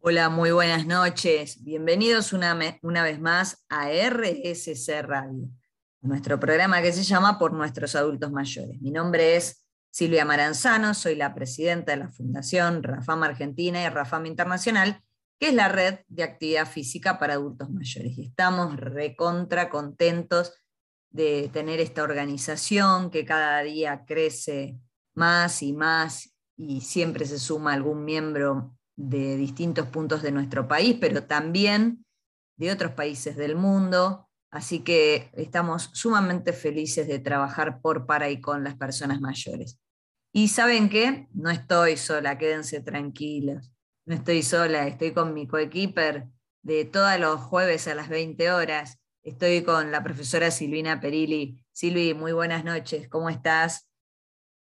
Hola, muy buenas noches. Bienvenidos una, una, vez más a RSC Radio, nuestro programa que se llama Por nuestros adultos mayores. Mi nombre es Silvia Maranzano, soy la presidenta de la Fundación Rafam Argentina y Rafam Internacional, que es la red de actividad física para adultos mayores. Y estamos recontra contentos de tener esta organización que cada día crece más y más y siempre se suma algún miembro de distintos puntos de nuestro país, pero también de otros países del mundo. Así que estamos sumamente felices de trabajar por, para y con las personas mayores. Y saben qué, no estoy sola, quédense tranquilos. No estoy sola, estoy con mi coequiper de todos los jueves a las 20 horas. Estoy con la profesora Silvina Perilli. Silvi, muy buenas noches, ¿cómo estás?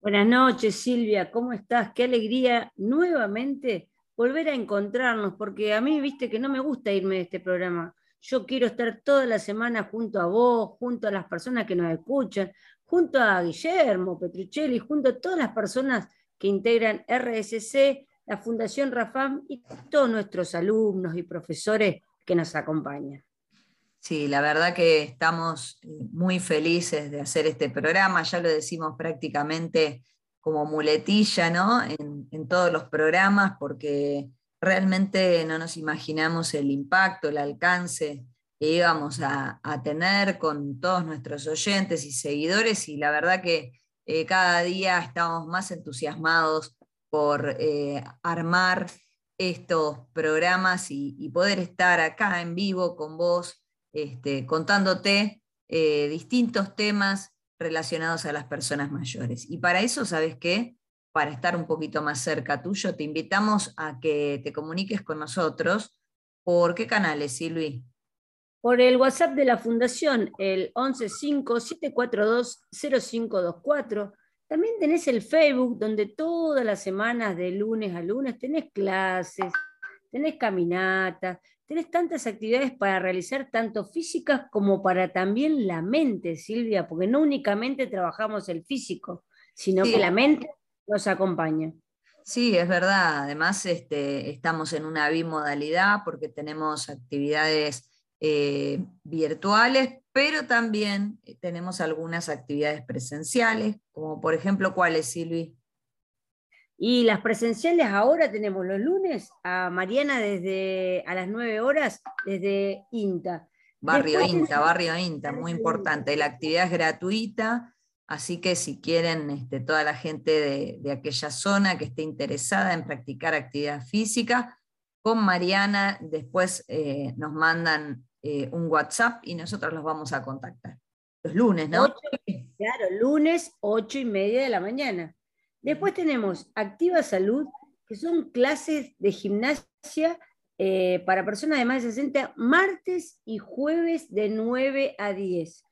Buenas noches, Silvia, ¿cómo estás? Qué alegría nuevamente volver a encontrarnos, porque a mí, viste, que no me gusta irme de este programa. Yo quiero estar toda la semana junto a vos, junto a las personas que nos escuchan, junto a Guillermo Petruccelli, junto a todas las personas que integran RSC, la Fundación Rafam y todos nuestros alumnos y profesores que nos acompañan. Sí, la verdad que estamos eh, muy felices de hacer este programa, ya lo decimos prácticamente como muletilla ¿no? en, todos los programas porque realmente no nos imaginamos el impacto, el alcance que íbamos a, tener con todos nuestros oyentes y seguidores y la verdad que eh, cada día estamos más entusiasmados por eh, armar estos programas y, poder estar acá en vivo con vos, este, contándote eh, distintos temas relacionados a las personas mayores. Y para eso, ¿sabes qué? Para estar un poquito más cerca tuyo, te invitamos a que te comuniques con nosotros. ¿Por qué canales, Silvi? Por el WhatsApp de la Fundación, el 115-742-0524. También tenés el Facebook, donde todas las semanas, de lunes a lunes, tenés clases, tenés caminatas, tenés tantas actividades para realizar, tanto físicas como para también la mente, Silvia, porque no únicamente trabajamos el físico, sino que la mente nos acompaña. Sí, es verdad. Además, este, estamos en una bimodalidad porque tenemos actividades eh, virtuales, pero también tenemos algunas actividades presenciales, como por ejemplo, ¿cuáles, Silvi? Y las presenciales ahora tenemos los lunes a Mariana desde a las 9 horas desde INTA. Barrio INTA, barrio INTA, muy importante. La actividad es gratuita, así que si quieren este, toda la gente de, aquella zona que esté interesada en practicar actividad física, con Mariana después eh, nos mandan eh, un WhatsApp y nosotros los vamos a contactar. Los lunes, ¿no? claro, lunes, ocho y media de la mañana. Después tenemos Activa Salud, que son clases de gimnasia eh, para personas de más de 60, martes y jueves de 9 a 10.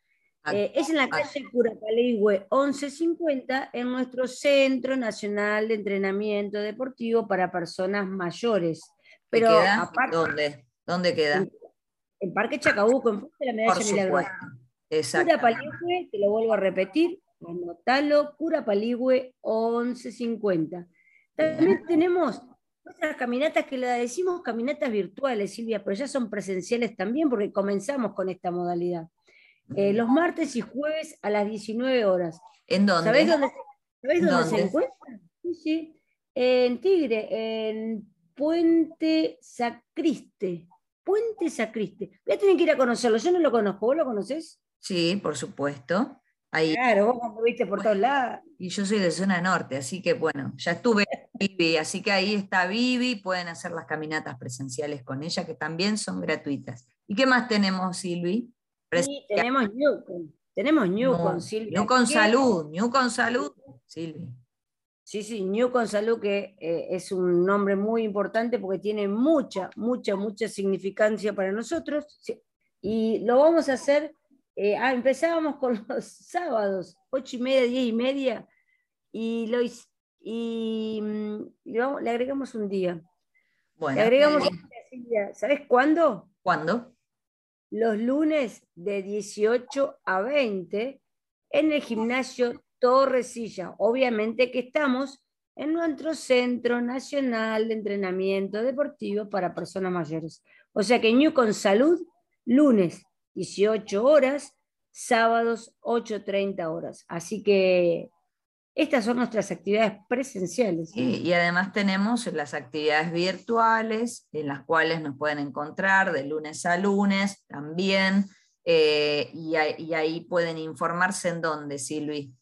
Eh, es en la calle Curapaligüe 1150, en nuestro Centro Nacional de Entrenamiento Deportivo para Personas Mayores. Pero ¿Dónde? ¿Dónde queda? En, Parque Chacabuco, en de la Medalla Milagrosa. Exacto. Curapaligüe, te lo vuelvo a repetir, Anotalo, Cura Paligüe 1150. También tenemos nuestras caminatas que le decimos caminatas virtuales, Silvia, pero ya son presenciales también porque comenzamos con esta modalidad. Eh, los martes y jueves a las 19 horas. ¿En dónde? ¿Sabés dónde, dónde, se encuentra? Sí, sí. En Tigre, en Puente Sacriste. Puente Sacriste. Voy a tener que ir a conocerlo. Yo no lo conozco. ¿Vos lo conocés? Sí, por supuesto. Claro, vos anduviste por todos lados. Y yo soy de zona norte, así que bueno, ya estuve en Vivi, así que ahí está Vivi, pueden hacer las caminatas presenciales con ella, que también son gratuitas. ¿Y qué más tenemos, Silvi? Sí, tenemos New, tenemos New con Silvia. New con Salud, New con Salud, Silvi. Sí, sí, New con Salud, que eh, es un nombre muy importante porque tiene mucha, mucha, mucha significancia para nosotros. Y lo vamos a hacer eh, ah, empezábamos con los sábados, ocho y media, diez y media, y, lo, y, mm, le, agregamos un día. Bueno, le agregamos un día, ¿sabes cuándo? ¿Cuándo? Los lunes de 18 a 20 en el gimnasio Torresilla. Obviamente que estamos en nuestro Centro Nacional de Entrenamiento Deportivo para Personas Mayores. O sea que New con Salud, lunes 18 horas, sábados 8.30 horas. Así que estas son nuestras actividades presenciales. Y, además tenemos las actividades virtuales en las cuales nos pueden encontrar de lunes a lunes también. Eh, y, ahí pueden informarse en dónde, Silvi.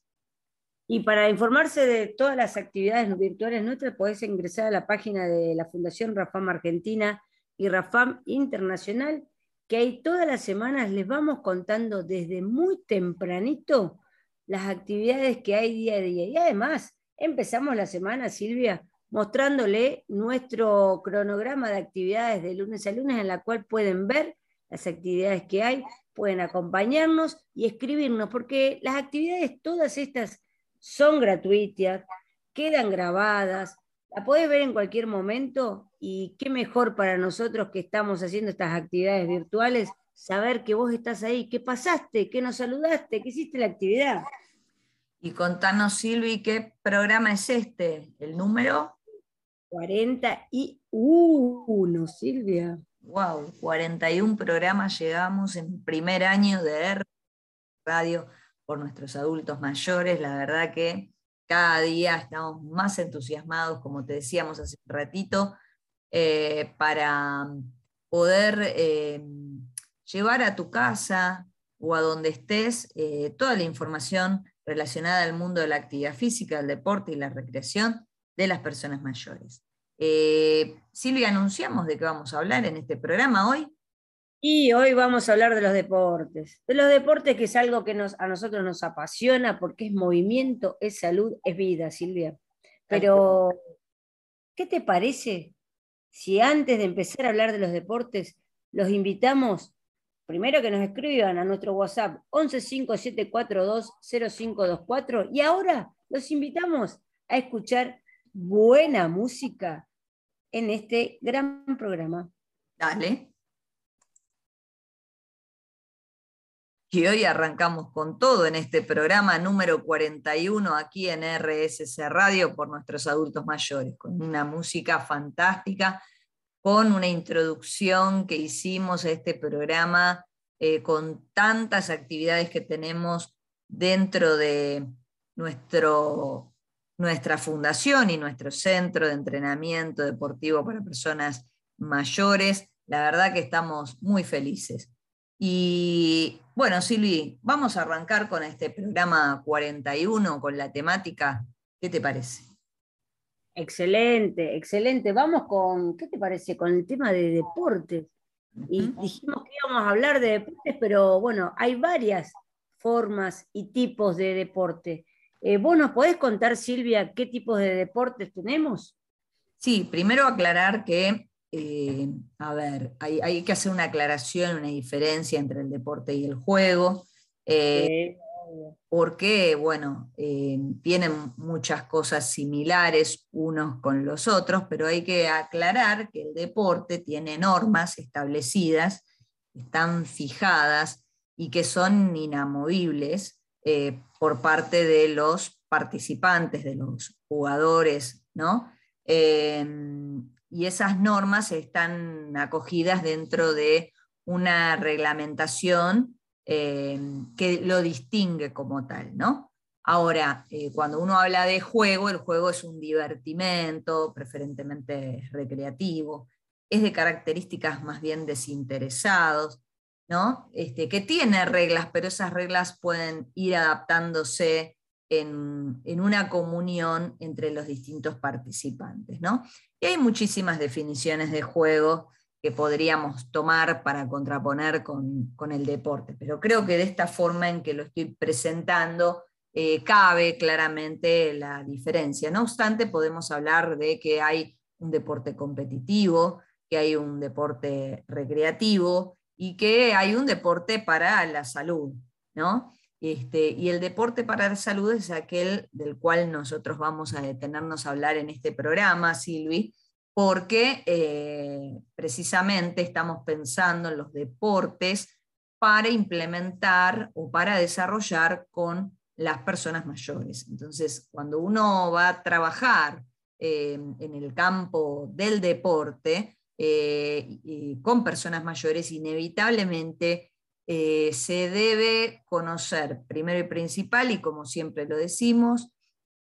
Y para informarse de todas las actividades virtuales nuestras, podés ingresar a la página de la Fundación Rafam Argentina y Rafam Internacional, que ahí todas las semanas les vamos contando desde muy tempranito las actividades que hay día a día. Y además, empezamos la semana, Silvia, mostrándole nuestro cronograma de actividades de lunes a lunes en la cual pueden ver las actividades que hay, pueden acompañarnos y escribirnos, porque las actividades, todas estas, son gratuitas, quedan grabadas, la podés ver en cualquier momento y qué mejor para nosotros que estamos haciendo estas actividades virtuales saber que vos estás ahí, qué pasaste, qué nos saludaste, qué hiciste la actividad. Y contanos, Silvi, ¿qué programa es este? ¿El número? 41, Silvia. Wow, 41 programas llegamos en primer año de Radio por nuestros adultos mayores. La verdad que cada día estamos más entusiasmados, como te decíamos hace un ratito, eh, para poder eh, llevar a tu casa o a donde estés eh, toda la información relacionada al mundo de la actividad física, el deporte y la recreación de las personas mayores. Silvia, anunciamos de qué vamos a hablar en este programa hoy. Y hoy vamos a hablar de los deportes. De los deportes que es algo que nos, a nosotros nos apasiona porque es movimiento, es salud, es vida, Silvia. Pero, ¿qué te parece si antes de empezar a hablar de los deportes, los invitamos primero que nos escriban a nuestro WhatsApp 1157420524 y ahora los invitamos a escuchar buena música en este gran programa. Dale. Y hoy arrancamos con todo en este programa número 41 aquí en RSC Radio por nuestros adultos mayores, con una música fantástica con una introducción que hicimos a este programa eh, con tantas actividades que tenemos dentro de nuestro, nuestra fundación y nuestro centro de entrenamiento deportivo para personas mayores. La verdad que estamos muy felices. Y bueno, Silvi, vamos a arrancar con este programa 41, con la temática. ¿Qué te parece? Excelente, excelente. Vamos con, ¿qué te parece? Con el tema de deportes. Y dijimos que íbamos a hablar de deportes, pero bueno, hay varias formas y tipos de deporte. Eh, ¿Vos nos podés contar, Silvia, qué tipos de deportes tenemos? Sí, primero aclarar que, eh, a ver, hay, que hacer una aclaración, una diferencia entre el deporte y el juego. Eh, porque, bueno, eh, tienen muchas cosas similares unos con los otros, pero hay que aclarar que el deporte tiene normas establecidas, están fijadas y que son inamovibles por parte de los participantes, de los jugadores, ¿no? Y esas normas están acogidas dentro de una reglamentación eh, que lo distingue como tal, ¿no? Ahora, eh, cuando uno habla de juego, el juego es un divertimento, preferentemente recreativo, es de características más bien desinteresados, ¿no? Este, que tiene reglas, pero esas reglas pueden ir adaptándose en, una comunión entre los distintos participantes, ¿no? Y hay muchísimas definiciones de juego que podríamos tomar para contraponer con, el deporte. Pero creo que de esta forma en que lo estoy presentando, eh, cabe claramente la diferencia. No obstante, podemos hablar de que hay un deporte competitivo, que hay un deporte recreativo y que hay un deporte para la salud, ¿no? Este, y el deporte para la salud es aquel del cual nosotros vamos a detenernos a hablar en este programa, Silvi, porque eh, precisamente estamos pensando en los deportes para implementar o para desarrollar con las personas mayores. Entonces, cuando uno va a trabajar eh, en el campo del deporte eh, con personas mayores, inevitablemente eh, se debe conocer primero y principal, y como siempre lo decimos,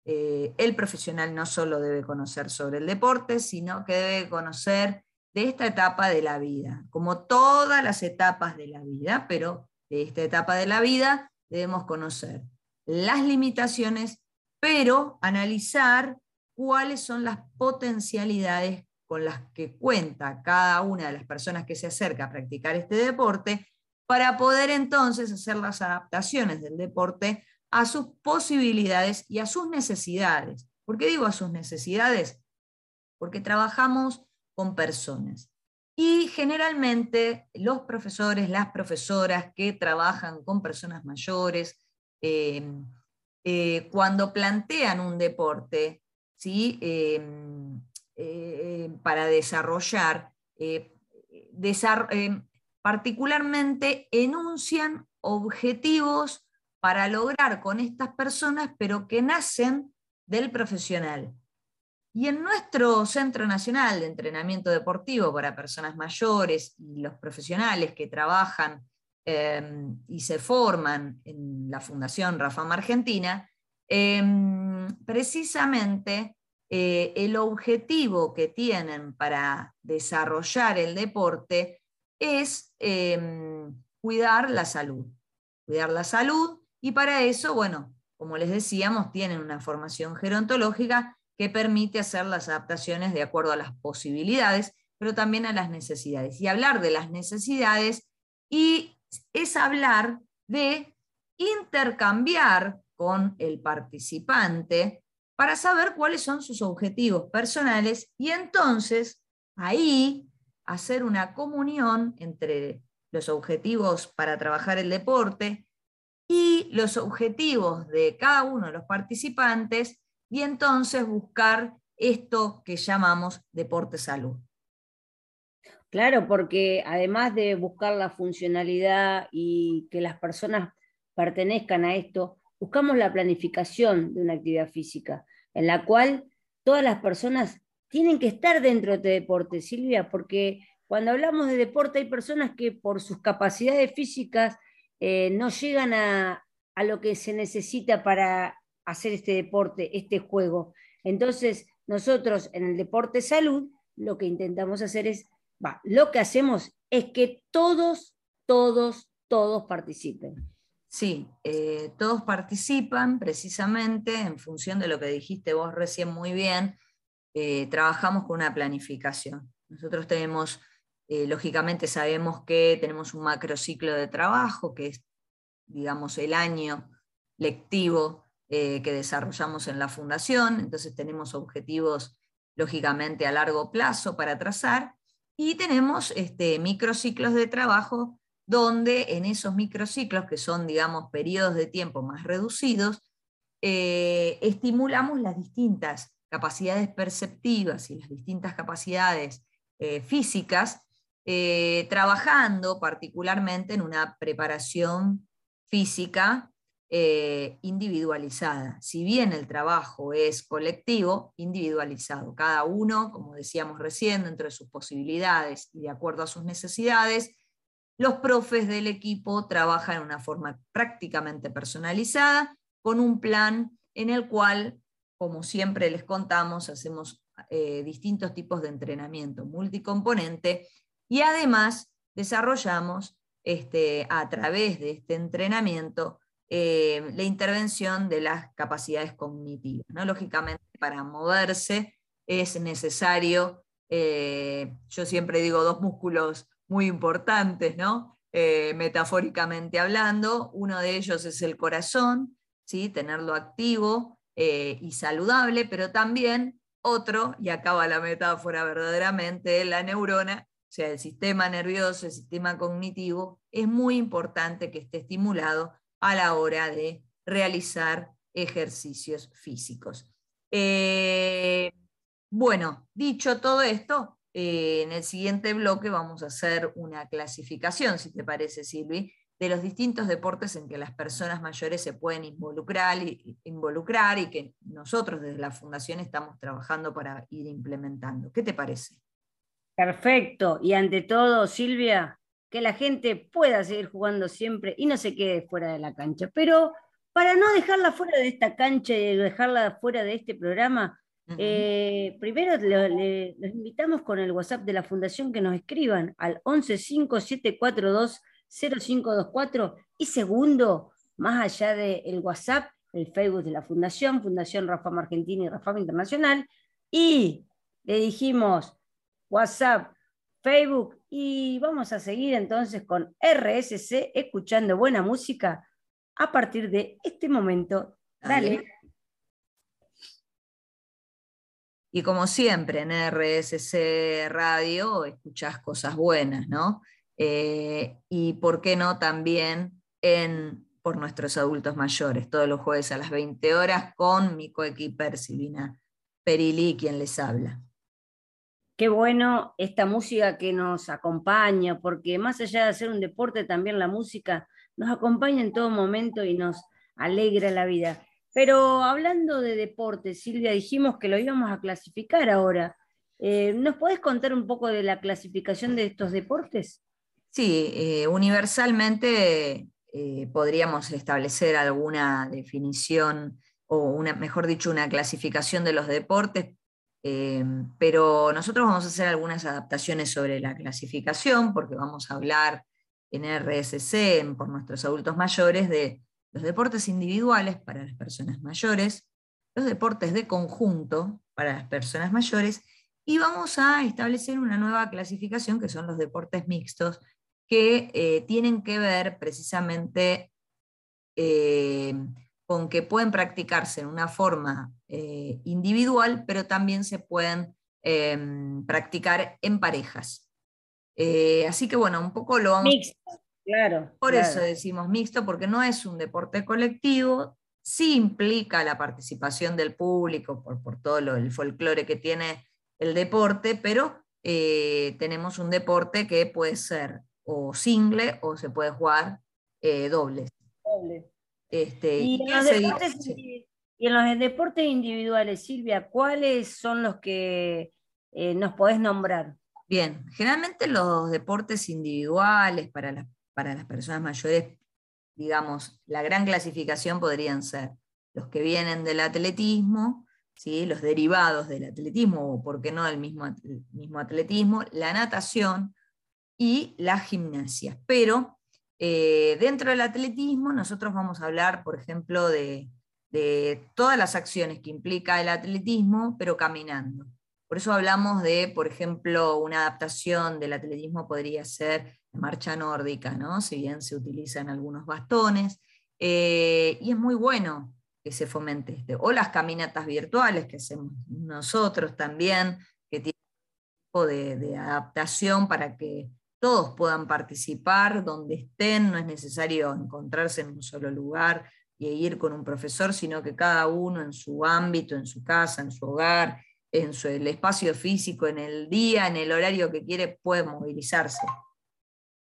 el profesional no solo debe conocer sobre el deporte, sino que debe conocer de esta etapa de la vida, como todas las etapas de la vida, pero de esta etapa de la vida debemos conocer las limitaciones, pero analizar cuáles son las potencialidades con las que cuenta cada una de las personas que se acerca a practicar este deporte, para poder entonces hacer las adaptaciones del deporte a sus posibilidades y a sus necesidades. ¿Por qué digo a sus necesidades? Porque trabajamos con personas. Y generalmente los profesores, las profesoras que trabajan con personas mayores, Em, eh, cuando plantean un deporte ¿sí? Eh, para desarrollar, eh, em, particularmente enuncian objetivos para lograr con estas personas, pero que nacen del profesional. Y en nuestro Centro Nacional de Entrenamiento Deportivo para Personas Mayores y los profesionales que trabajan Em, y se forman en la Fundación Rafam Argentina, em, precisamente eh, el objetivo que tienen para desarrollar el deporte es em, cuidar la salud. Cuidar la salud y para eso, bueno, como les decíamos, tienen una formación gerontológica que permite hacer las adaptaciones de acuerdo a las posibilidades, pero también a las necesidades. Y hablar de las necesidades y es hablar de intercambiar con el participante para saber cuáles son sus objetivos personales y entonces ahí hacer una comunión entre los objetivos para trabajar el deporte y los objetivos de cada uno de los participantes y entonces buscar esto que llamamos deporte salud. Claro, porque además de buscar la funcionalidad y que las personas pertenezcan a esto, buscamos la planificación de una actividad física, en la cual todas las personas tienen que estar dentro de este deporte, Silvia, porque cuando hablamos de deporte hay personas que por sus capacidades físicas eh, no llegan a, a lo que se necesita para hacer este deporte, este juego. Entonces, nosotros en el deporte salud, lo que intentamos hacer es lo que hacemos es que todos, todos, todos participen. Sí, eh, todos participan precisamente en función de lo que dijiste vos recién muy bien. Eh, trabajamos con una planificación. Nosotros tenemos, eh, lógicamente sabemos que tenemos un macrociclo de trabajo, que es, digamos, el año lectivo que desarrollamos en la fundación. Entonces tenemos objetivos, lógicamente, a largo plazo para trazar y tenemos este, microciclos de trabajo donde en esos microciclos, que son, digamos, periodos de tiempo más reducidos, eh, estimulamos las distintas capacidades perceptivas y las distintas capacidades eh, físicas, eh, trabajando particularmente en una preparación física eh, individualizada. Si bien el trabajo es colectivo, individualizado. Cada uno, como decíamos recién, dentro de sus posibilidades y de acuerdo a sus necesidades, los profes del equipo trabajan de una forma prácticamente personalizada, con un plan en el cual, como siempre les contamos, hacemos eh, distintos tipos de entrenamiento multicomponente y además desarrollamos este, a través de este entrenamiento eh, la intervención de las capacidades cognitivas. ¿no? Lógicamente, para moverse es necesario, eh, yo siempre digo, dos músculos muy importantes, ¿no? Metafóricamente hablando. Uno de ellos es el corazón, ¿sí? tenerlo activo y saludable, pero también otro, y acaba la metáfora verdaderamente, la neurona, o sea, el sistema nervioso, el sistema cognitivo, es muy importante que esté estimulado a la hora de realizar ejercicios físicos. Eh, bueno, dicho todo esto, eh, en el siguiente bloque vamos a hacer una clasificación, si te parece, Silvi, de los distintos deportes en que las personas mayores se pueden involucrar y, involucrar y que nosotros desde la Fundación estamos trabajando para ir implementando. ¿Qué te parece? Perfecto. Y ante todo, Silvia, que la gente pueda seguir jugando siempre y no se quede fuera de la cancha. Pero para no dejarla fuera de esta cancha y dejarla fuera de este programa, eh, primero los invitamos con el WhatsApp de la Fundación que nos escriban al 1157420524 y segundo, más allá del WhatsApp, el Facebook de la Fundación, Fundación Rafam Argentina y Rafam Internacional, y le dijimos WhatsApp, Facebook, y vamos a seguir entonces con RSC, escuchando buena música a partir de este momento. Dale. Y como siempre en RSC Radio escuchás cosas buenas, ¿no? Eh, y por qué no también en por nuestros adultos mayores, todos los jueves a las 20 horas con mi coequiper Silvina Perilí, quien les habla. Qué bueno esta música que nos acompaña, porque más allá de hacer un deporte, también la música nos acompaña en todo momento y nos alegra la vida. Pero hablando de deporte, Silvia, dijimos que lo íbamos a clasificar ahora. Eh, ¿Nos podés contar un poco de la clasificación de estos deportes? Sí, eh, universalmente eh, podríamos establecer alguna definición o una, mejor dicho, una clasificación de los deportes, pero nosotros vamos a hacer algunas adaptaciones sobre la clasificación porque vamos a hablar en RSC, por nuestros adultos mayores, de los deportes individuales para las personas mayores, los deportes de conjunto para las personas mayores, y vamos a establecer una nueva clasificación que son los deportes mixtos, que eh, tienen que ver precisamente eh, con que pueden practicarse en una forma eh, individual, pero también se pueden em, practicar en parejas. así que bueno, un poco lo vamos... Claro. Por eso decimos mixto, porque no es un deporte colectivo, sí implica la participación del público por, todo el folclore que tiene el deporte, pero tenemos un deporte que puede ser o single o se puede jugar eh, doble. Este, y, en los deportes, y, en los deportes, individuales, Silvia, ¿cuáles son los que eh, nos podés nombrar? Bien, generalmente los deportes individuales para las para las personas mayores, digamos, la gran clasificación podrían ser los que vienen del atletismo, ¿sí? los derivados del atletismo, o por qué no del mismo, mismo atletismo, la natación y la gimnasia. Pero eh, dentro del atletismo nosotros vamos a hablar, por ejemplo, de, de todas las acciones que implica el atletismo, pero caminando. Por eso hablamos de, por ejemplo, una adaptación del atletismo podría ser marcha nórdica, ¿no? si bien se utilizan algunos bastones, eh, y es muy bueno que se fomente este. O las caminatas virtuales que hacemos nosotros también, que tienen un tipo de, adaptación para que todos puedan participar donde estén, no es necesario encontrarse en un solo lugar y ir con un profesor, sino que cada uno en su ámbito, en su casa, en su hogar, en su, el espacio físico, en el día, en el horario que quiere, puede movilizarse.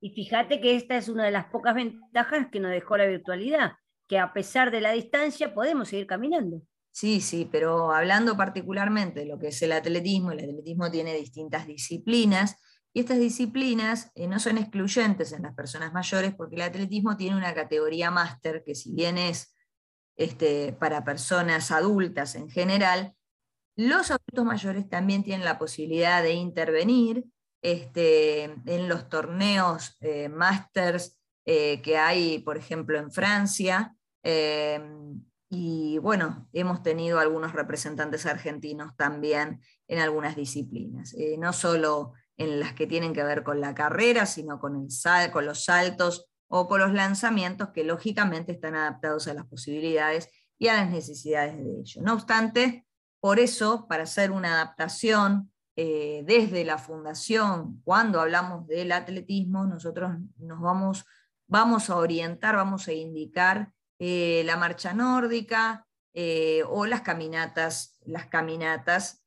Y fíjate que esta es una de las pocas ventajas que nos dejó la virtualidad, que a pesar de la distancia podemos seguir caminando. Sí, sí, pero hablando particularmente de lo que es el atletismo, el atletismo tiene distintas disciplinas y estas disciplinas eh, no son excluyentes en las personas mayores porque el atletismo tiene una categoría máster que si bien es este, para personas adultas en general, los adultos mayores también tienen la posibilidad de intervenir este, en los torneos eh, Masters eh, que hay, por ejemplo, en Francia. Eh, y bueno, hemos tenido algunos representantes argentinos también en algunas disciplinas, no solo en las que tienen que ver con la carrera, sino con, el sal, con los saltos o con los lanzamientos que lógicamente están adaptados a las posibilidades y a las necesidades de ellos. No obstante, por eso, para hacer una adaptación eh, desde la fundación, cuando hablamos del atletismo, nosotros nos vamos, vamos a orientar, vamos a indicar eh, la marcha nórdica eh, o las caminatas, las caminatas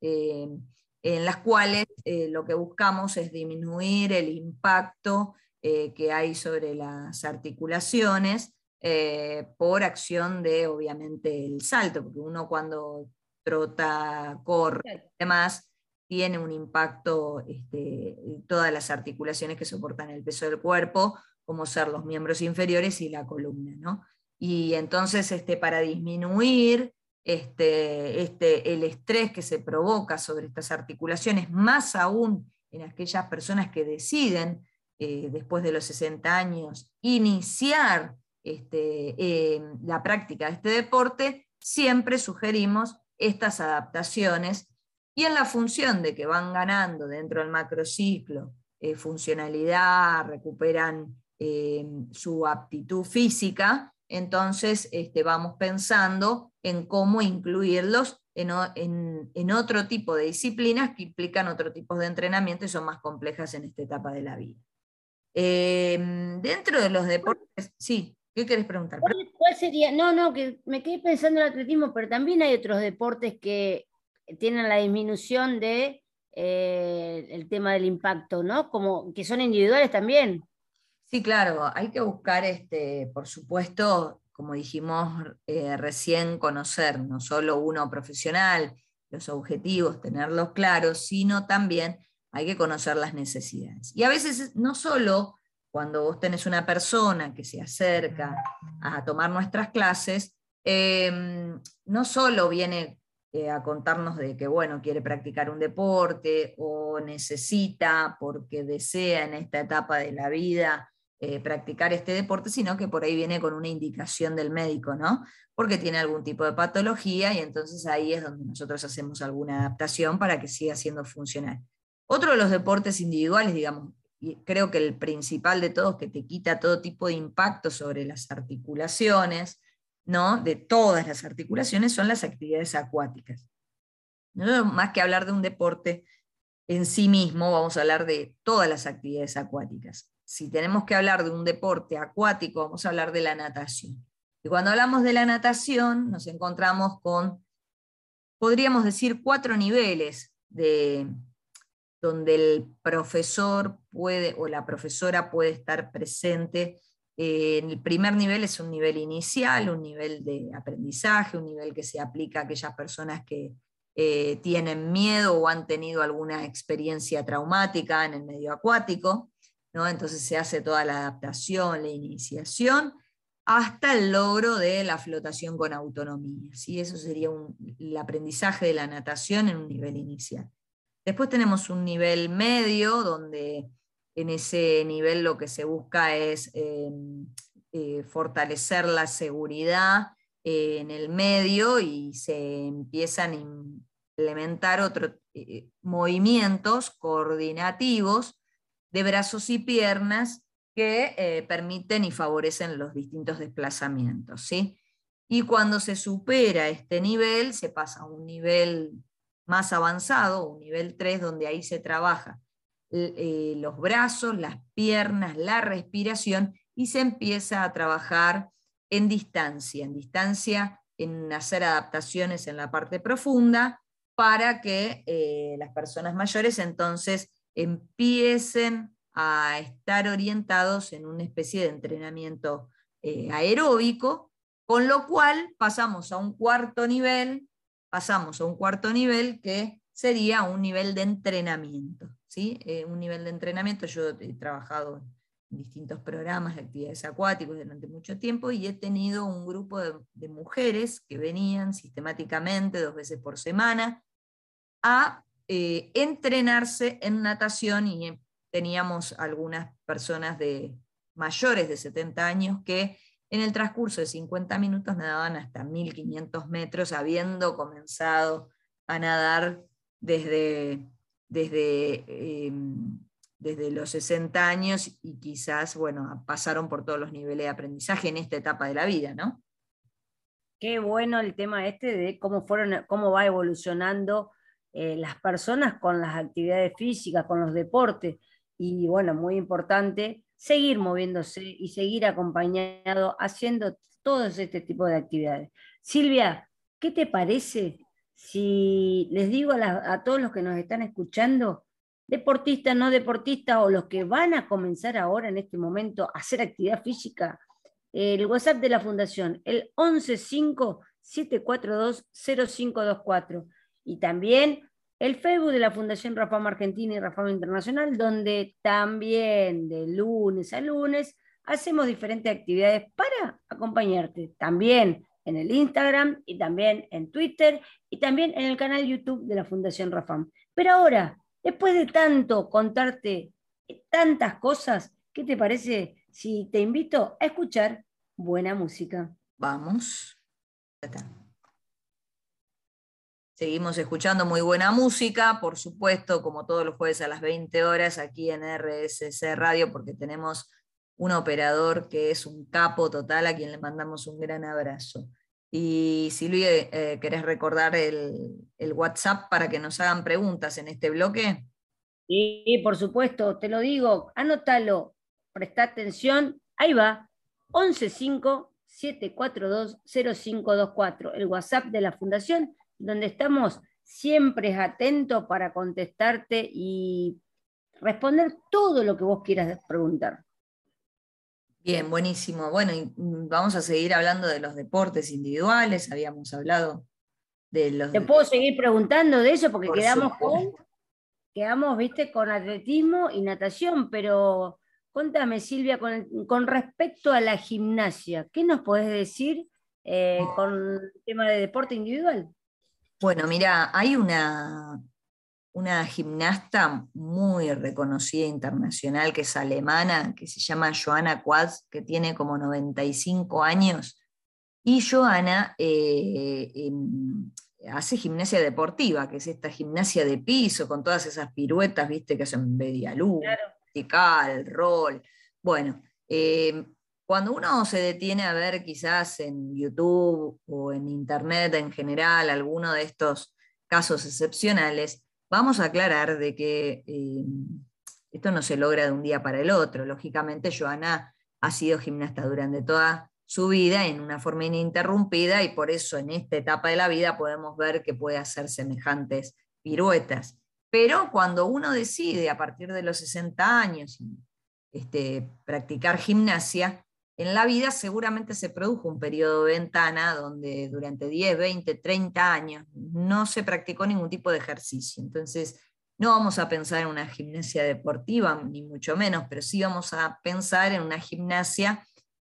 en las cuales lo que buscamos es disminuir el impacto eh, que hay sobre las articulaciones eh, por acción de, obviamente, el salto, porque uno cuando trota, corre y demás, tiene un impacto este, en todas las articulaciones que soportan el peso del cuerpo, como ser los miembros inferiores y la columna. ¿no? Y entonces, este, para disminuir este, este, el estrés que se provoca sobre estas articulaciones, más aún en aquellas personas que deciden, eh, después de los 60 años, iniciar este, eh, la práctica de este deporte, siempre sugerimos estas adaptaciones y en la función de que van ganando dentro del macrociclo eh, funcionalidad, recuperan su aptitud física, entonces este, vamos pensando en cómo incluirlos en, otro tipo de disciplinas que implican otro tipo de entrenamiento y son más complejas en esta etapa de la vida. Em, dentro de los deportes, sí, ¿qué querés preguntar? ¿Cuál, sería? No, no, que me quedé pensando en el atletismo, pero también hay otros deportes que tienen la disminución de eh, el tema del impacto, ¿no? Como que son individuales también. Sí, claro, hay que buscar, este, por supuesto, como dijimos eh, recién, conocer no solo uno profesional, los objetivos, tenerlos claros, sino también hay que conocer las necesidades. Y a veces no solo cuando vos tenés una persona que se acerca a tomar nuestras clases, em, no solo viene eh, a contarnos de que, bueno, quiere practicar un deporte o necesita porque desea en esta etapa de la vida eh, practicar este deporte, sino que por ahí viene con una indicación del médico, ¿no? Porque tiene algún tipo de patología y entonces ahí es donde nosotros hacemos alguna adaptación para que siga siendo funcional. Otro de los deportes individuales, digamos, y creo que el principal de todos, que te quita todo tipo de impacto sobre las articulaciones, ¿no? De todas las articulaciones, son las actividades acuáticas. ¿No? Más que hablar de un deporte en sí mismo, vamos a hablar de todas las actividades acuáticas si tenemos que hablar de un deporte acuático, vamos a hablar de la natación. Y cuando hablamos de la natación, nos encontramos con, podríamos decir, cuatro niveles de, donde el profesor puede o la profesora puede estar presente. Eh, el primer nivel es un nivel inicial, un nivel de aprendizaje, un nivel que se aplica a aquellas personas que eh, tienen miedo o han tenido alguna experiencia traumática en el medio acuático. Entonces se hace toda la adaptación, la iniciación, hasta el logro de la flotación con autonomía. ¿sí? Eso sería el aprendizaje de la natación en un nivel inicial. Después tenemos un nivel medio, donde en ese nivel lo que se busca es em, eh, fortalecer la seguridad eh, en el medio y se empiezan a implementar otros eh, movimientos coordinativos de brazos y piernas que eh, permiten y favorecen los distintos desplazamientos. ¿sí? Y cuando se supera este nivel, se pasa a un nivel más avanzado, un nivel 3, donde ahí se trabaja eh, los brazos, las piernas, la respiración, y se empieza a trabajar en distancia, en distancia, en hacer adaptaciones en la parte profunda, para que eh, las personas mayores entonces empiecen a estar orientados en una especie de entrenamiento eh, aeróbico, con lo cual pasamos a un cuarto nivel, pasamos a un cuarto nivel que sería un nivel de entrenamiento. ¿sí? Eh, un nivel de entrenamiento, yo he trabajado en distintos programas de actividades acuáticas durante mucho tiempo y he tenido un grupo de mujeres que venían sistemáticamente dos veces por semana a eh, entrenarse en natación y teníamos algunas personas de mayores de 70 años que en el transcurso de 50 minutos nadaban hasta 1500 metros, habiendo comenzado a nadar desde, desde, em, desde los 60 años y quizás, bueno, pasaron por todos los niveles de aprendizaje en esta etapa de la vida, ¿no? Qué bueno el tema este de cómo, fueron, cómo va evolucionando eh, las personas con las actividades físicas, con los deportes. Y bueno, muy importante, seguir moviéndose y seguir acompañado, haciendo todo este tipo de actividades. Silvia, ¿qué te parece si les digo a, todos los que nos están escuchando deportistas, no deportistas o los que van a comenzar ahora en este momento a hacer actividad física, el WhatsApp de la Fundación, el 115-742-0524. Y también el Facebook de la Fundación Rafam Argentina y Rafam Internacional, donde también de lunes a lunes hacemos diferentes actividades para acompañarte. También en el Instagram y también en Twitter y también en el canal YouTube de la Fundación Rafam. Pero ahora, después de tanto contarte tantas cosas, ¿qué te parece si te invito a escuchar buena música? Vamos. Seguimos escuchando muy buena música, por supuesto, como todos los jueves a las 20 horas aquí en RSC Radio, porque tenemos un operador que es un capo total, a quien le mandamos un gran abrazo. Y Silvia, eh, ¿querés recordar el, WhatsApp para que nos hagan preguntas en este bloque? Sí, por supuesto, te lo digo, anótalo, presta atención, ahí va, 115-742-0524, el WhatsApp de la Fundación donde estamos siempre atentos para contestarte y responder todo lo que vos quieras preguntar. Bien, buenísimo. Bueno, mm, vamos a seguir hablando de los deportes individuales, habíamos hablado de los... Te puedo seguir preguntando de eso porque quedamos con, quedamos, viste, con atletismo y natación, pero contame, Silvia, con, respecto a la gimnasia, ¿qué nos podés decir eh, con el tema de deporte individual? Bueno, mira, hay una, una gimnasta muy reconocida internacional que es alemana, que se llama Johanna Quaz, que tiene como 95 años. Y Johanna eh, em, hace gimnasia deportiva, que es esta gimnasia de piso, con todas esas piruetas, viste, que hacen medialú, vertical, rol. Bueno, em, cuando uno se detiene a ver quizás en YouTube o en Internet en general alguno de estos casos excepcionales, vamos a aclarar de que eh, esto no se logra de un día para el otro. Lógicamente, Joana ha sido gimnasta durante toda su vida en una forma ininterrumpida y por eso en esta etapa de la vida podemos ver que puede hacer semejantes piruetas. Pero cuando uno decide a partir de los 60 años este, practicar gimnasia, en la vida seguramente se produjo un periodo de ventana donde durante 10, 20, 30 años no se practicó ningún tipo de ejercicio. Entonces, no vamos a pensar en una gimnasia deportiva, ni mucho menos, pero sí vamos a pensar en una gimnasia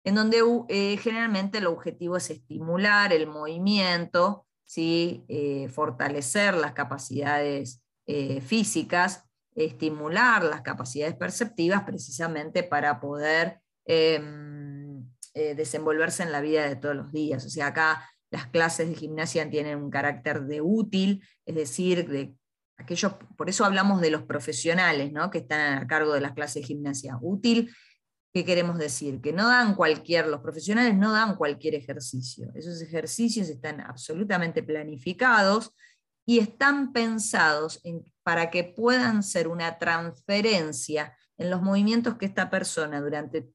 en donde eh, generalmente el objetivo es estimular el movimiento, ¿sí? Eh, fortalecer las capacidades eh, físicas, estimular las capacidades perceptivas precisamente para poder Em, eh, desenvolverse en la vida de todos los días. O sea, acá las clases de gimnasia tienen un carácter de útil, es decir, de aquellos, por eso hablamos de los profesionales ¿no? que están a cargo de las clases de gimnasia. Útil, ¿qué queremos decir? Que no dan cualquier, los profesionales no dan cualquier ejercicio. Esos ejercicios están absolutamente planificados y están pensados para que puedan ser una transferencia en los movimientos que esta persona durante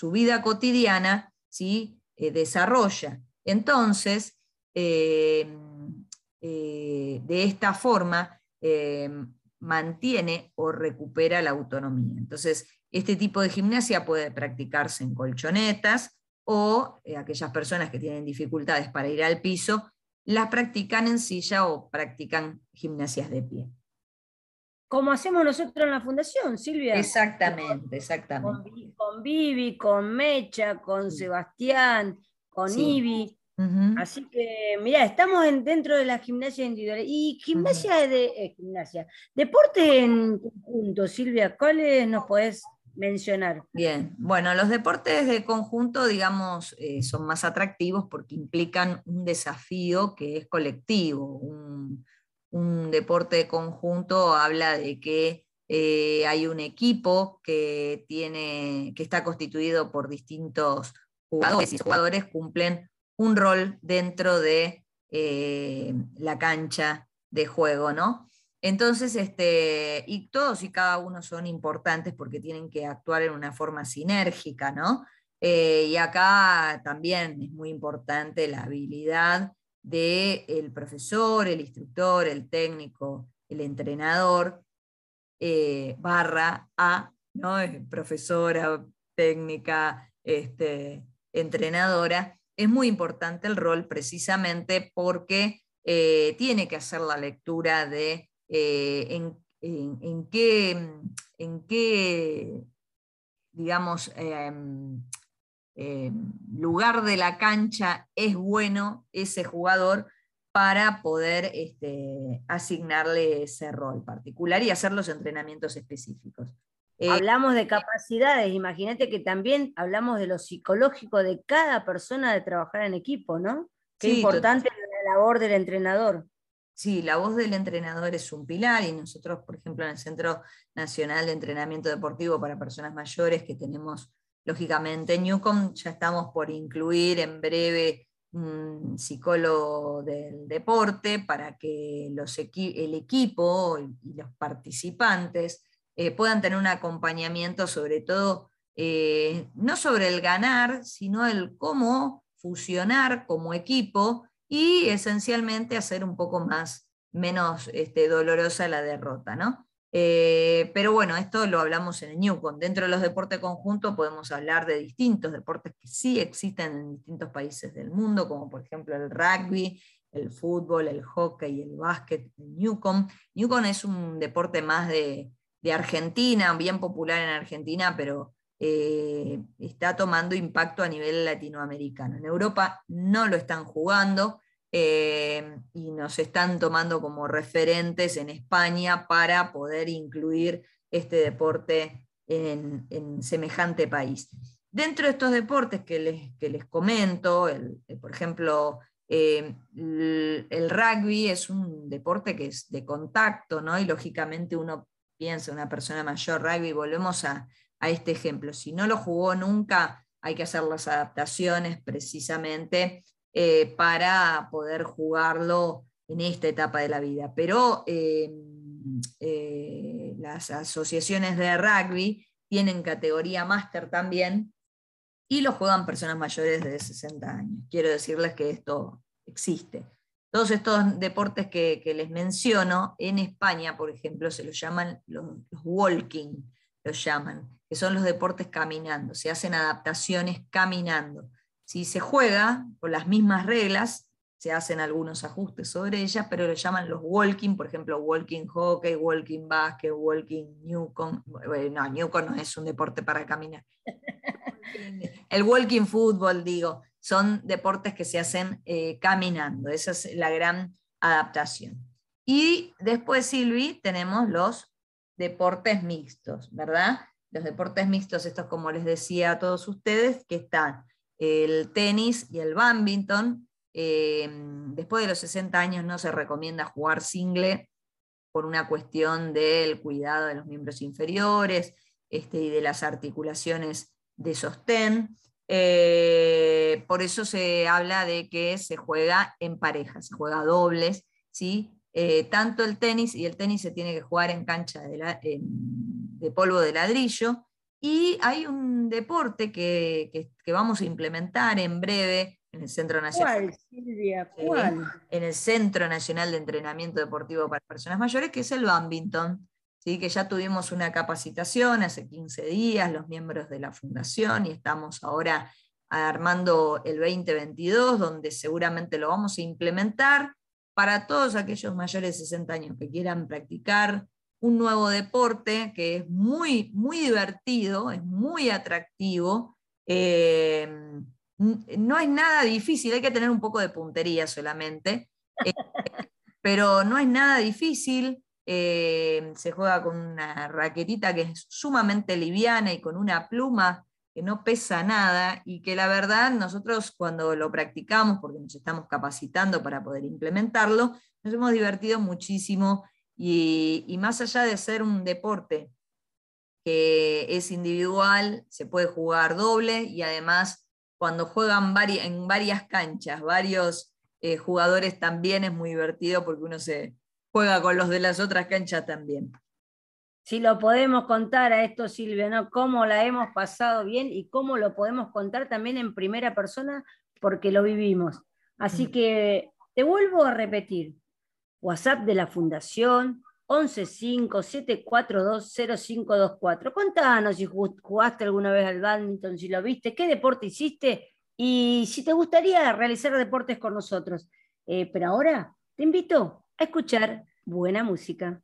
su vida cotidiana ¿sí? Eh, desarrolla. Entonces, eh, eh, de esta forma, mantiene o recupera la autonomía. Entonces, este tipo de gimnasia puede practicarse en colchonetas o aquellas personas que tienen dificultades para ir al piso, las practican en silla o practican gimnasias de pie como hacemos nosotros en la fundación, Silvia. Exactamente, exactamente. Con, Vivi, con Mecha, con Sebastián, con Ivi. Así que, mira, estamos dentro de la gimnasia individual. Y gimnasia de eh, gimnasia. Deporte en conjunto, Silvia, ¿cuáles nos podés mencionar? Bien, bueno, los deportes de conjunto, digamos, eh, son más atractivos porque implican un desafío que es colectivo, un, un deporte conjunto habla de que eh, hay un equipo que, tiene, que está constituido por distintos jugadores y jugadores cumplen un rol dentro de eh, la cancha de juego, ¿no? Entonces, este, y todos y cada uno son importantes porque tienen que actuar en una forma sinérgica, ¿no? Eh, y acá también es muy importante la habilidad del el profesor, el instructor, el técnico, el entrenador, eh, barra A, ¿no? profesora, técnica, este, entrenadora, es muy importante el rol precisamente porque eh, tiene que hacer la lectura de eh, en, qué, en qué, digamos, em, lugar de la cancha es bueno ese jugador para poder este, asignarle ese rol particular y hacer los entrenamientos específicos. Eh, hablamos de capacidades, imagínate que también hablamos de lo psicológico de cada persona de trabajar en equipo, ¿no? Qué importante la labor del entrenador. Sí, la voz del entrenador es un pilar y nosotros, por ejemplo, en el Centro Nacional de Entrenamiento Deportivo para Personas Mayores, que tenemos lógicamente en Newcom, ya estamos por incluir en breve un psicólogo del deporte para que los el equipo y los participantes eh, puedan tener un acompañamiento sobre todo, eh, no sobre el ganar, sino el cómo fusionar como equipo y esencialmente hacer un poco más, menos este, dolorosa la derrota, ¿no? Eh, pero bueno, esto lo hablamos en el Newcom. Dentro de los deportes conjuntos podemos hablar de distintos deportes que sí existen en distintos países del mundo, como por ejemplo el rugby, el fútbol, el hockey, el básquet, el Newcom. Newcom es un deporte más de, Argentina, bien popular en Argentina, pero eh, está tomando impacto a nivel latinoamericano. En Europa no lo están jugando, eh, y nos están tomando como referentes en España para poder incluir este deporte en, semejante país. Dentro de estos deportes que les, les comento, por ejemplo, eh, el, rugby es un deporte que es de contacto, ¿no? Y lógicamente uno piensa, una persona mayor, rugby, volvemos a, a este ejemplo. Si no lo jugó nunca, hay que hacer las adaptaciones precisamente eh, para poder jugarlo en esta etapa de la vida. Pero em, eh, las asociaciones de rugby tienen categoría máster también y lo juegan personas mayores de 60 años. Quiero decirles que esto existe. Todos estos deportes que, les menciono, en España, por ejemplo, se los llaman los, los walking, los llaman, que son los deportes caminando, se hacen adaptaciones caminando. Si se juega con las mismas reglas, se hacen algunos ajustes sobre ellas, pero lo llaman los walking, por ejemplo, walking hockey, walking basket, walking Newcom. No, Newcom no es un deporte para caminar. El walking fútbol, digo, son deportes que se hacen eh, caminando. Esa es la gran adaptación. Y después, Silvi, tenemos los deportes mixtos, ¿verdad? Los deportes mixtos, estos como les decía a todos ustedes, que están el tenis y el badminton. Eh, después de los 60 años no se recomienda jugar single por una cuestión del cuidado de los miembros inferiores este, y de las articulaciones de sostén. Eh, por eso se habla de que se juega en pareja, se juega dobles, ¿sí? Eh, tanto el tenis, y el tenis se tiene que jugar en cancha de polvo de ladrillo, y hay un deporte que, vamos a implementar en breve en el Centro Nacional. ¿Cuál, Silvia? En el Centro Nacional de Entrenamiento Deportivo para Personas Mayores, que es el badminton. ¿sí? Que ya tuvimos una capacitación hace 15 días, los miembros de la fundación, y estamos ahora armando el 2022, donde seguramente lo vamos a implementar para todos aquellos mayores de 60 años que quieran practicar un nuevo deporte que es muy, muy divertido, es muy atractivo. Eh, no es nada difícil, hay que tener un poco de puntería solamente, eh, pero no es nada difícil. Eh, se juega con una raquetita que es sumamente liviana y con una pluma que no pesa nada y que la verdad nosotros cuando lo practicamos, porque nos estamos capacitando para poder implementarlo, nos hemos divertido muchísimo y, más allá de ser un deporte que es individual, se puede jugar doble y además cuando juegan en varias canchas, varios eh, jugadores también es muy divertido porque uno se juega con los de las otras canchas también. Si lo podemos contar a esto, Silvia, ¿no? Cómo la hemos pasado bien y cómo lo podemos contar también en primera persona porque lo vivimos. Así mm. que te vuelvo a repetir, WhatsApp de la Fundación 115-742-0524. Contanos si jugaste alguna vez al badminton, si lo viste, qué deporte hiciste y si te gustaría realizar deportes con nosotros. Eh, pero ahora te invito a escuchar buena música.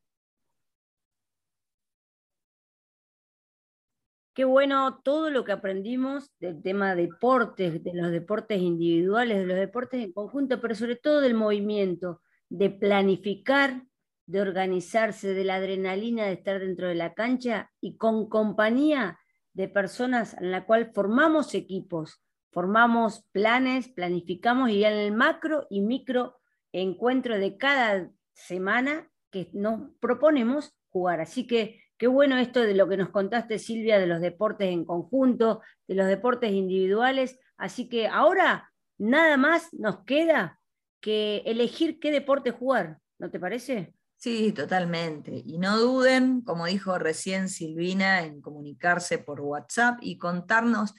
Qué bueno todo lo que aprendimos del tema de deportes, de los deportes individuales, de los deportes en conjunto, pero sobre todo del movimiento, de planificar, de organizarse, de la adrenalina de estar dentro de la cancha y con compañía de personas en la cual formamos equipos, formamos planes, planificamos y en el macro y micro encuentro de cada semana que nos proponemos jugar. Así que Qué bueno esto de lo que nos contaste, Silvia, de los deportes en conjunto, de los deportes individuales. Así que ahora nada más nos queda que elegir qué deporte jugar, ¿no te parece? Sí, totalmente. Y no duden, como dijo recién Silvina, en comunicarse por WhatsApp y contarnos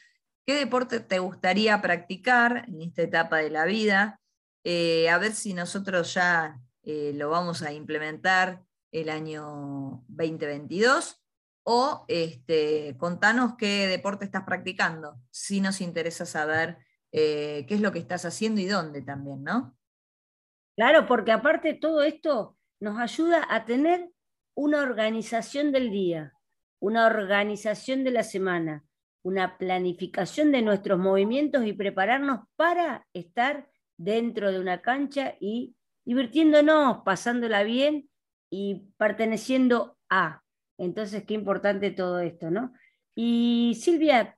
qué deporte te gustaría practicar en esta etapa de la vida. Eh, a ver si nosotros ya eh, lo vamos a implementar el año 2022 o este, contanos qué deporte estás practicando, si nos interesa saber eh, qué es lo que estás haciendo y dónde también, ¿no? Claro, porque aparte todo esto nos ayuda a tener una organización del día, una organización de la semana, una planificación de nuestros movimientos y prepararnos para estar dentro de una cancha y divirtiéndonos, pasándola bien y perteneciendo a. Entonces, qué importante todo esto, ¿no? Y Silvia,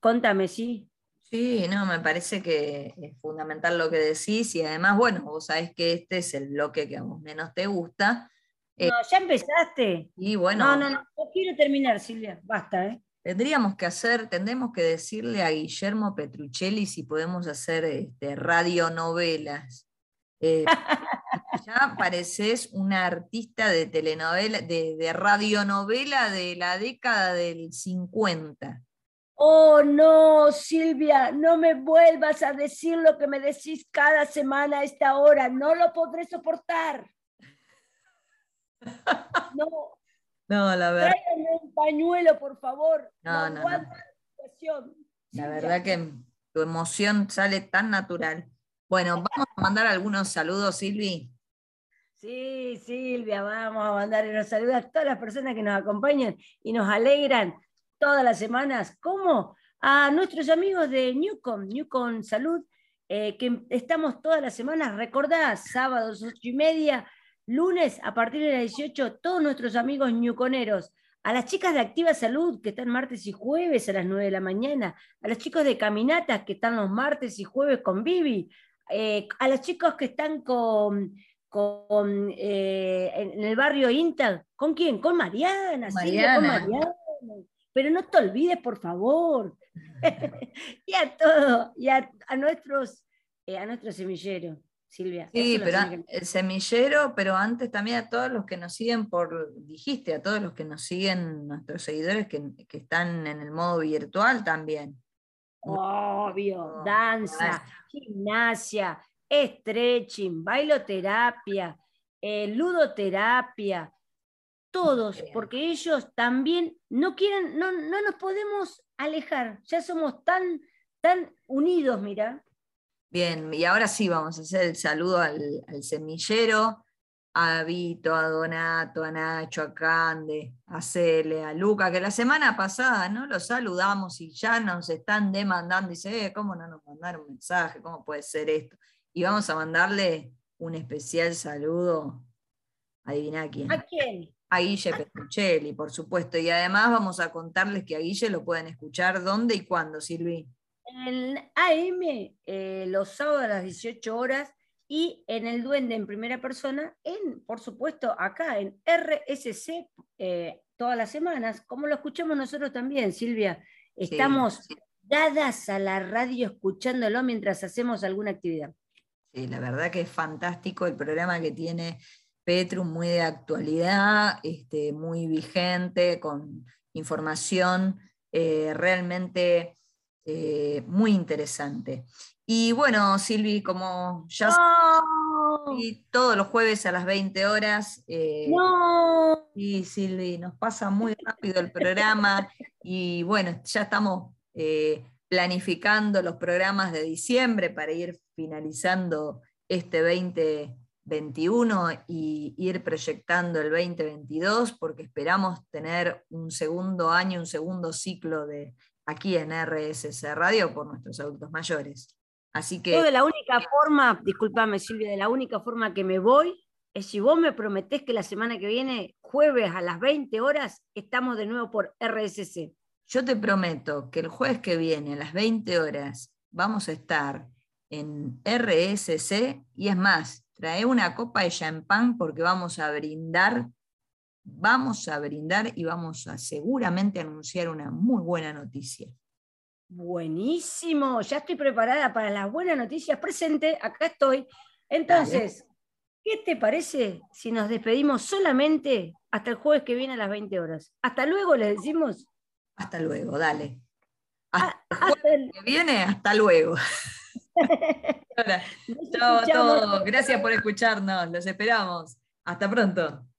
contame, ¿sí? Sí, no, me parece que es fundamental lo que decís y además, bueno, vos sabés que este es el bloque que a vos menos te gusta. Eh, no, ya empezaste. Y bueno. No, no, no, no quiero terminar, Silvia, basta, ¿eh? Tendríamos que hacer, tendremos que decirle a Guillermo Petruccelli si podemos hacer este, radionovelas. Eh, ya pareces una artista de telenovela, de, de, radionovela de la década del 50. Oh, no, Silvia, no me vuelvas a decir lo que me decís cada semana a esta hora. No lo podré soportar. No. No, la verdad. Tráigame un pañuelo, por favor. No, no, no. La, la verdad que tu emoción sale tan natural. Bueno, vamos a mandar algunos saludos, Silvi. Sí, Silvia, vamos a mandar unos saludos a todas las personas que nos acompañan y nos alegran todas las semanas. ¿Cómo? A nuestros amigos de Newcom, Newcom Salud, eh, que estamos todas las semanas, recordá, sábados ocho y media, lunes a partir de las 18, todos nuestros amigos ñuconeros, a las chicas de Activa Salud, que están martes y jueves a las 9 de la mañana, a los chicos de Caminatas, que están los martes y jueves con Vivi, eh, a los chicos que están con, con eh, en el barrio Inter, ¿con quién? Con Mariana, Mariana. con Mariana. Pero no te olvides, por favor. y a todos, y a, nuestros, eh, a nuestro semillero. Silvia. Sí, pero el semillero, pero antes también a todos los que nos siguen por, dijiste, a todos los que nos siguen, nuestros seguidores que, que están en el modo virtual también. Obvio, danza, gimnasia, stretching, bailoterapia, eh, ludoterapia, todos, porque ellos también no quieren, no, no nos podemos alejar, ya somos tan, tan unidos, mira. Bien, y ahora sí vamos a hacer el saludo al, al semillero, a Vito, a Donato, a Nacho, a Cande, a Cele, a Luca, que la semana pasada no los saludamos y ya nos están demandando. Dice, eh, ¿cómo no nos mandaron un mensaje? ¿Cómo puede ser esto? Y vamos a mandarle un especial saludo. Adivina quién. ¿A quién? A Guille Petruccelli, por supuesto. Y además vamos a contarles que a Guille lo pueden escuchar dónde y cuándo, Silvi. En AM, eh, los sábados a las 18 horas y en el Duende en primera persona, en, por supuesto, acá en RSC eh, todas las semanas, como lo escuchamos nosotros también, Silvia. Estamos dadas a la radio escuchándolo mientras hacemos alguna actividad. Sí, la verdad que es fantástico el programa que tiene Petru, muy de actualidad, este, muy vigente, con información eh, realmente eh, muy interesante. Y bueno, Silvi, como ya todos los jueves a las 20 horas. Eh, no. Y Silvi, nos pasa muy rápido el programa y bueno, ya estamos eh, planificando los programas de diciembre para ir finalizando este 2021 y ir proyectando el 2022 porque esperamos tener un segundo año, un segundo ciclo de aquí en RSS Radio por nuestros adultos mayores. Así que. de la única forma, discúlpame Silvia, de la única forma que me voy es si vos me prometés que la semana que viene, jueves a las 20 horas, estamos de nuevo por RSC. Yo te prometo que el jueves que viene a las 20 horas vamos a estar en RSC y es más, trae una copa de champán porque vamos a brindar, vamos a brindar y vamos a seguramente anunciar una muy buena noticia. Buenísimo, ya estoy preparada para las buenas noticias. Presente, acá estoy. Entonces, ¿qué te parece si nos despedimos solamente hasta el jueves que viene a las 20 horas? Hasta luego, les decimos. Hasta luego, dale. Ah, hasta, el jueves que viene, hasta luego. Chao a todos. Gracias por escucharnos. Los esperamos. Hasta pronto.